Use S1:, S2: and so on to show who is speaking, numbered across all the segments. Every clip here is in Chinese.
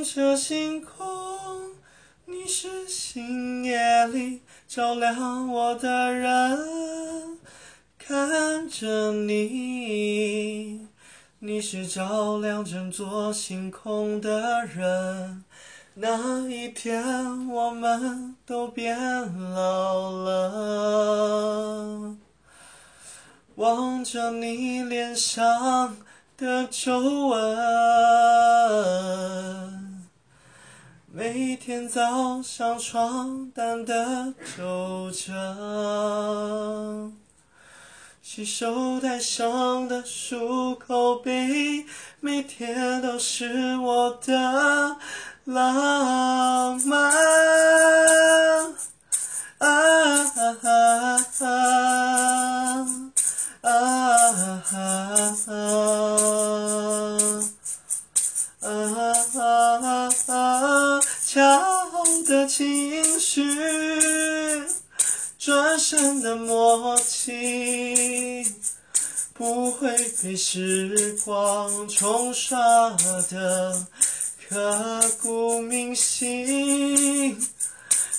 S1: 望着星空，你是星夜里照亮我的人。看着你，你是照亮整座星空的人。那一天，我们都变老了。望着你脸上的皱纹，每天早上床单的皱褶，洗手台上的漱口杯，每天都是我的浪的情绪，转身的默契，不会被时光冲刷的刻骨铭心。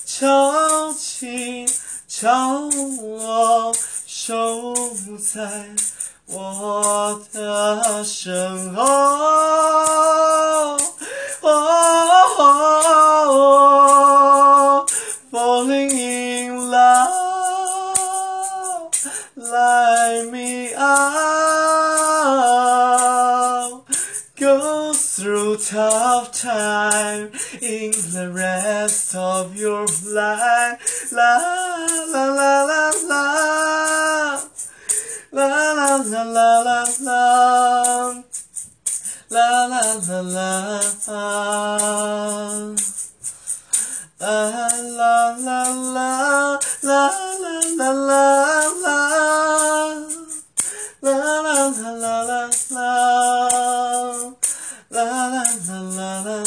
S1: 敲起，敲我，守在我的身后。Light me up. Go through tough time in the rest of your life. La la la la la. La la la la la la. La la la la. La la la la la la la la la La 啦啦啦啦啦啦啦啦啦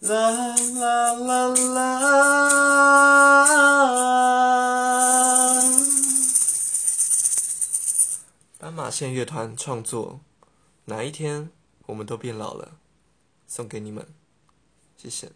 S1: 啦啦啦啦啦斑马线乐团创作哪一天我们都变老了送给你们谢谢